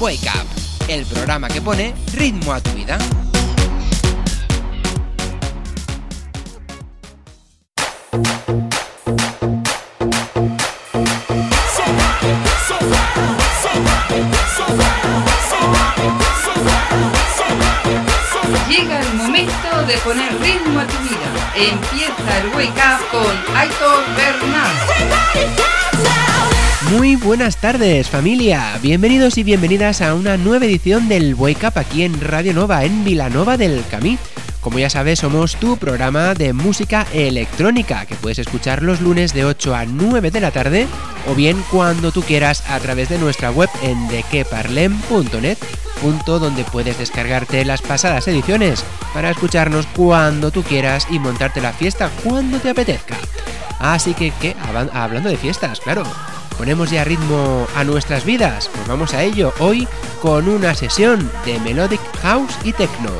Wake Up, el programa que pone ritmo a tu vida. Llega el momento de poner ritmo a tu vida. Empieza el Wake Up con Aitor Bernal. Muy buenas tardes familia, bienvenidos y bienvenidas a una nueva edición del Wake Up aquí en Radio Nova, en Vilanova del Camí. Como ya sabes, somos tu programa de música electrónica que puedes escuchar los lunes de 8 a 9 de la tarde o bien cuando tú quieras a través de nuestra web en dequeparlem.net, punto donde puedes descargarte las pasadas ediciones para escucharnos cuando tú quieras y montarte la fiesta cuando te apetezca. Así que, ¿qué? Hablando de fiestas, claro. Ponemos ya ritmo a nuestras vidas, pues vamos a ello hoy con una sesión de Melodic House y Techno.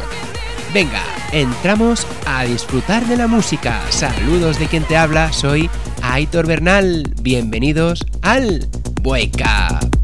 Venga, entramos a disfrutar de la música. Saludos de quien te habla, soy Aitor Bernal. Bienvenidos al Wake.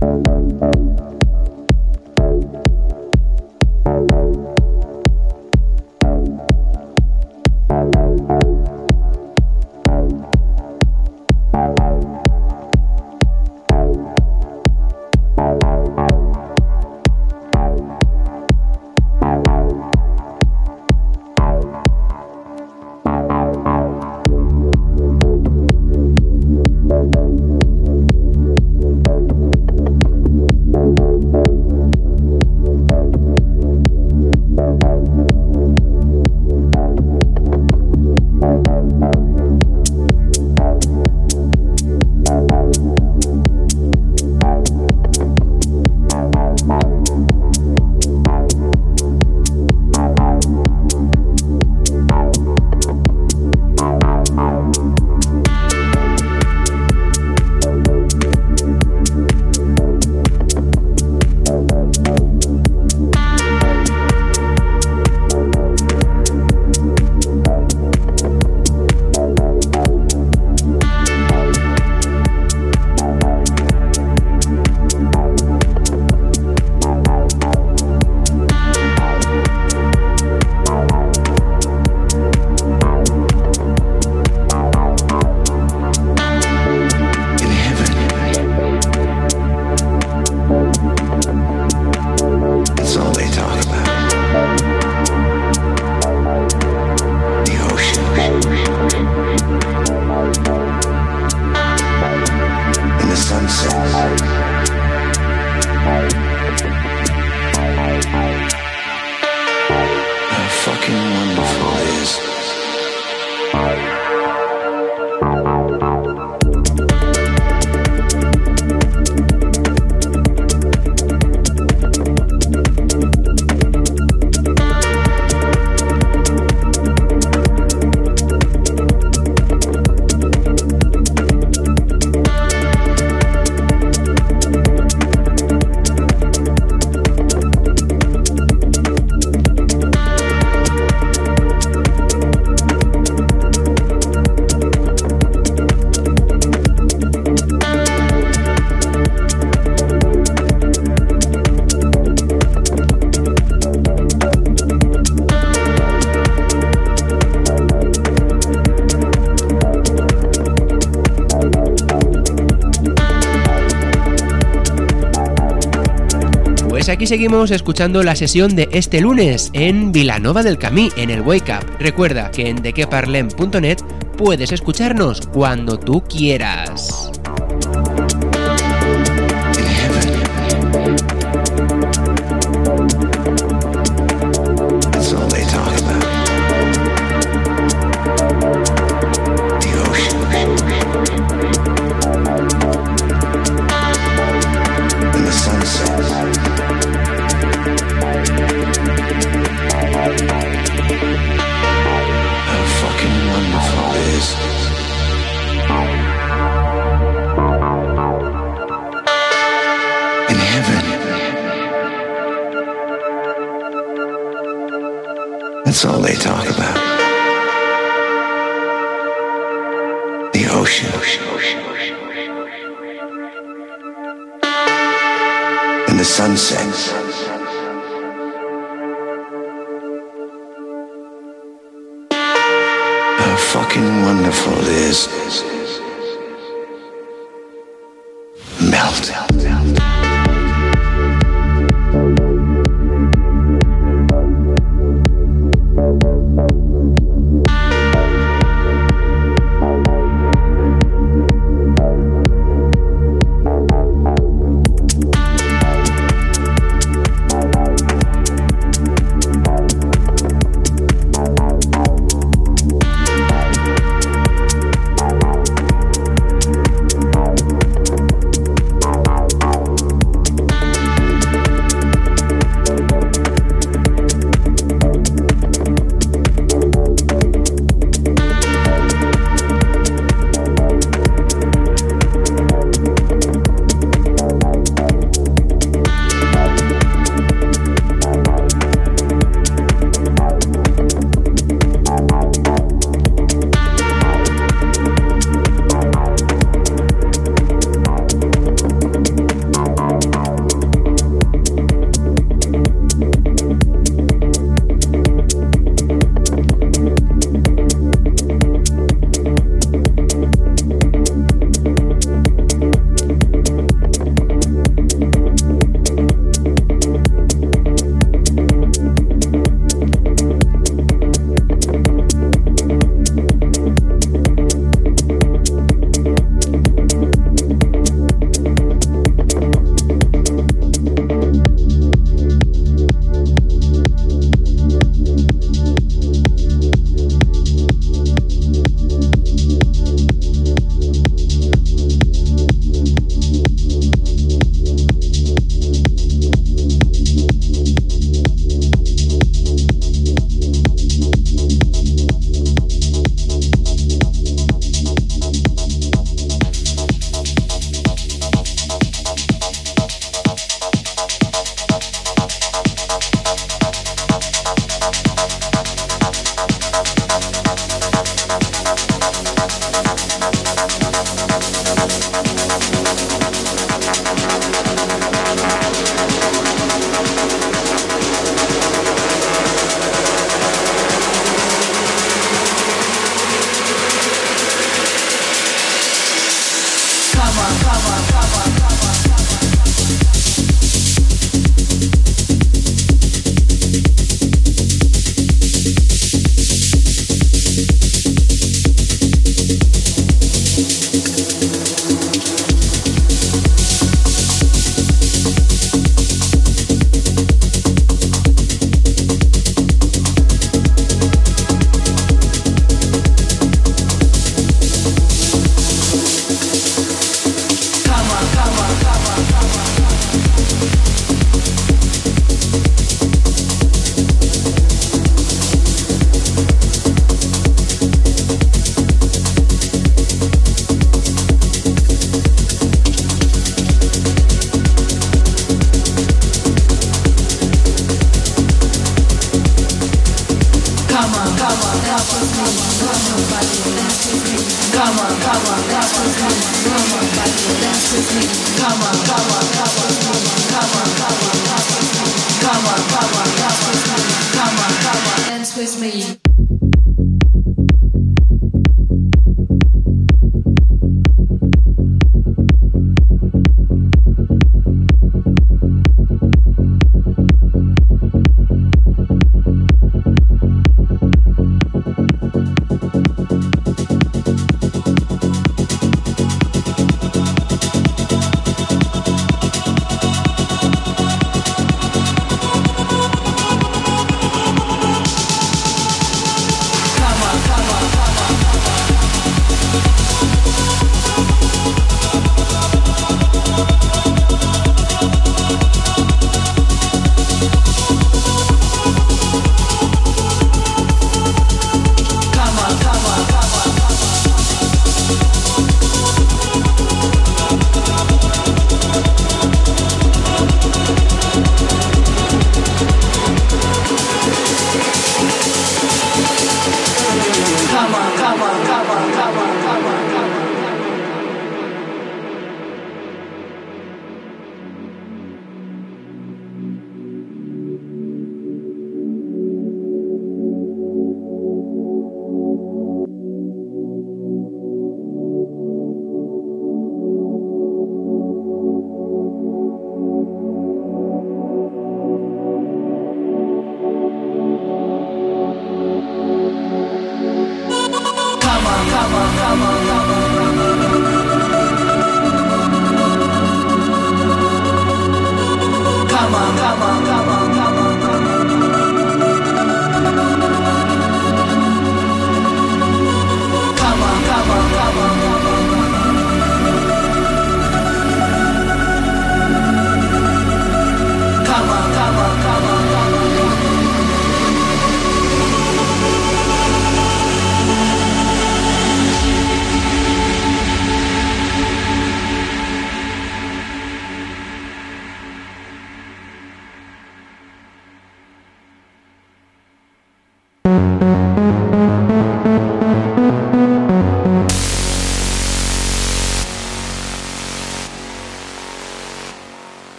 Thank aquí seguimos escuchando la sesión de este lunes en Vilanova del Camí, en el Wake Up. Recuerda que en dequeparlem.net puedes escucharnos cuando tú quieras. They talk about. The ocean. And the sunset. How fucking wonderful it is.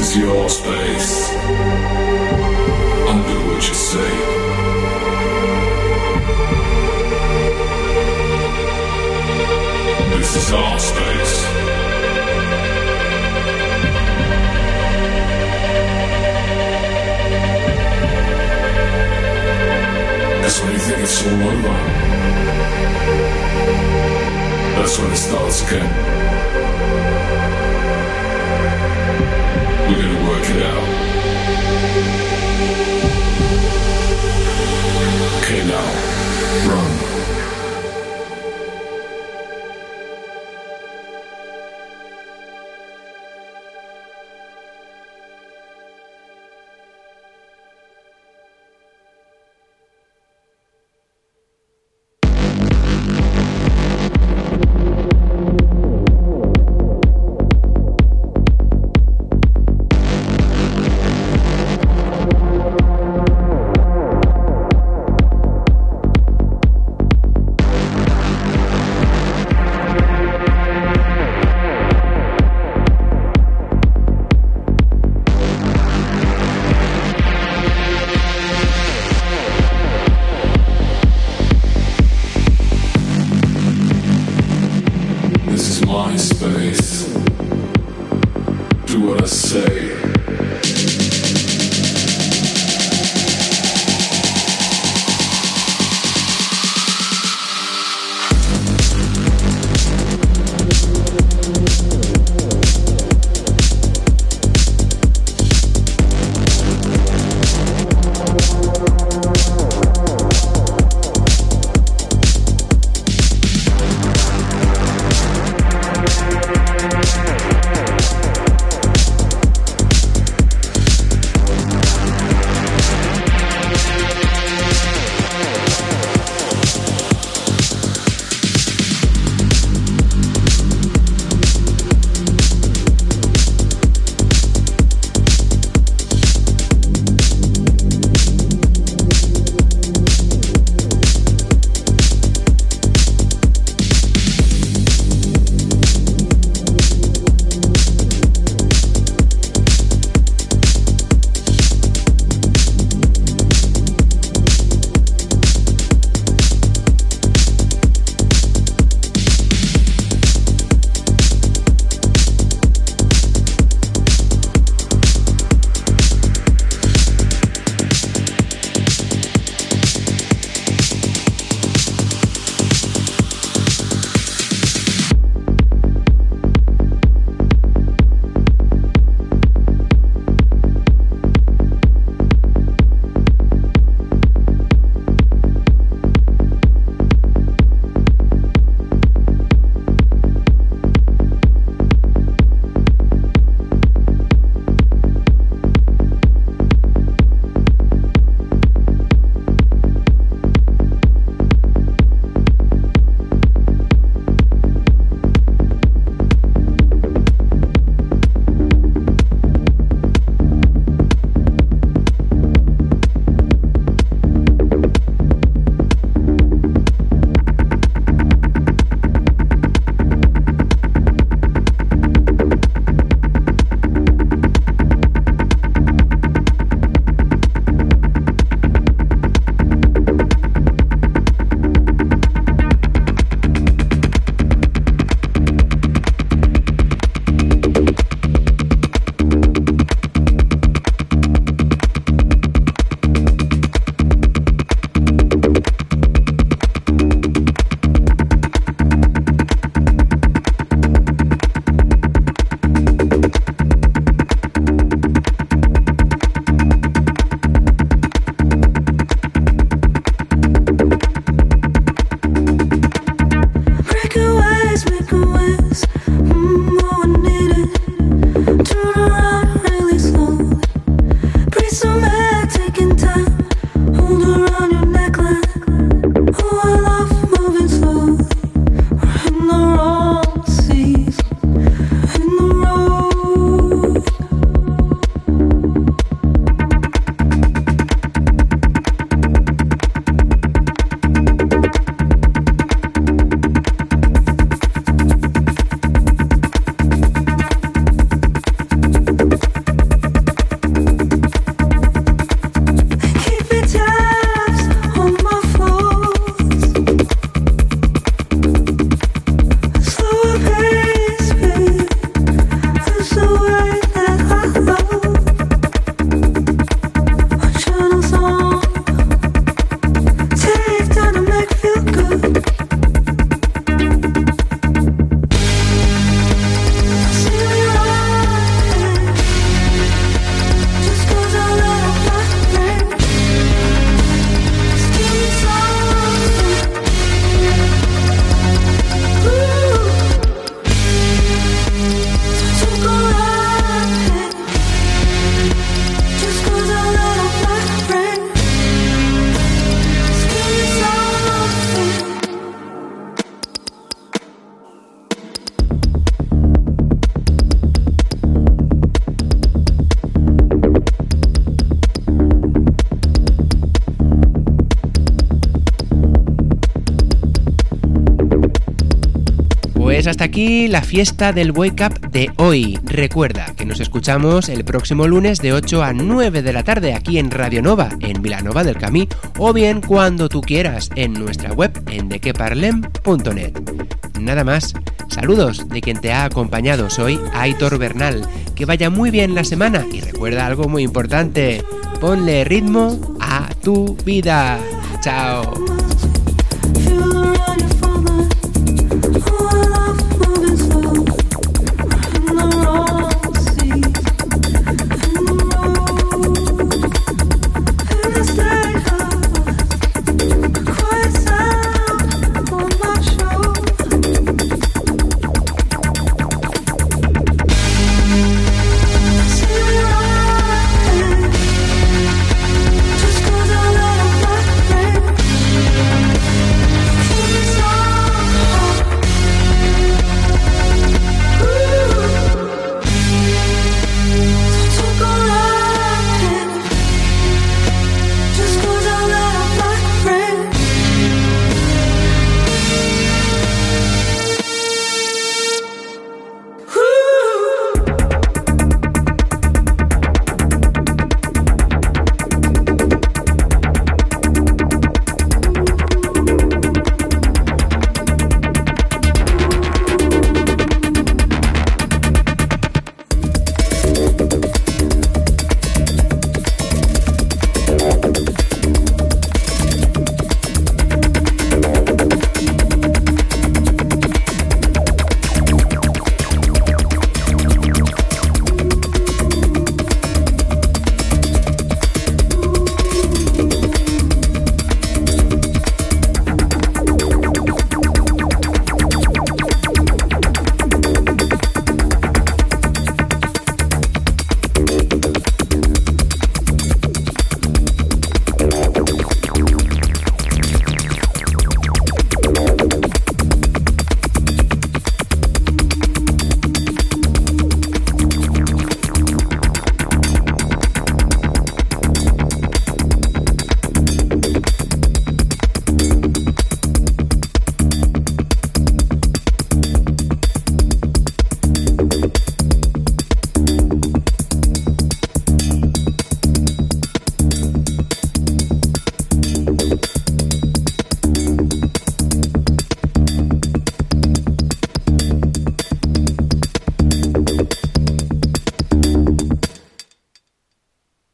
is your space. And do what you say. This is our space. That's when you think it's all over. That's when it starts again. We're gonna work it out. Okay, now, run. Aquí la fiesta del Wake Up de hoy. Recuerda que nos escuchamos el próximo lunes de 8 a 9 de la tarde aquí en Radio Nova, en Vilanova del Camí, o bien cuando tú quieras en nuestra web en dequeparlem.net. Nada más. Saludos de quien te ha acompañado. Soy Aitor Bernal. Que vaya muy bien la semana y recuerda algo muy importante. Ponle ritmo a tu vida. Chao.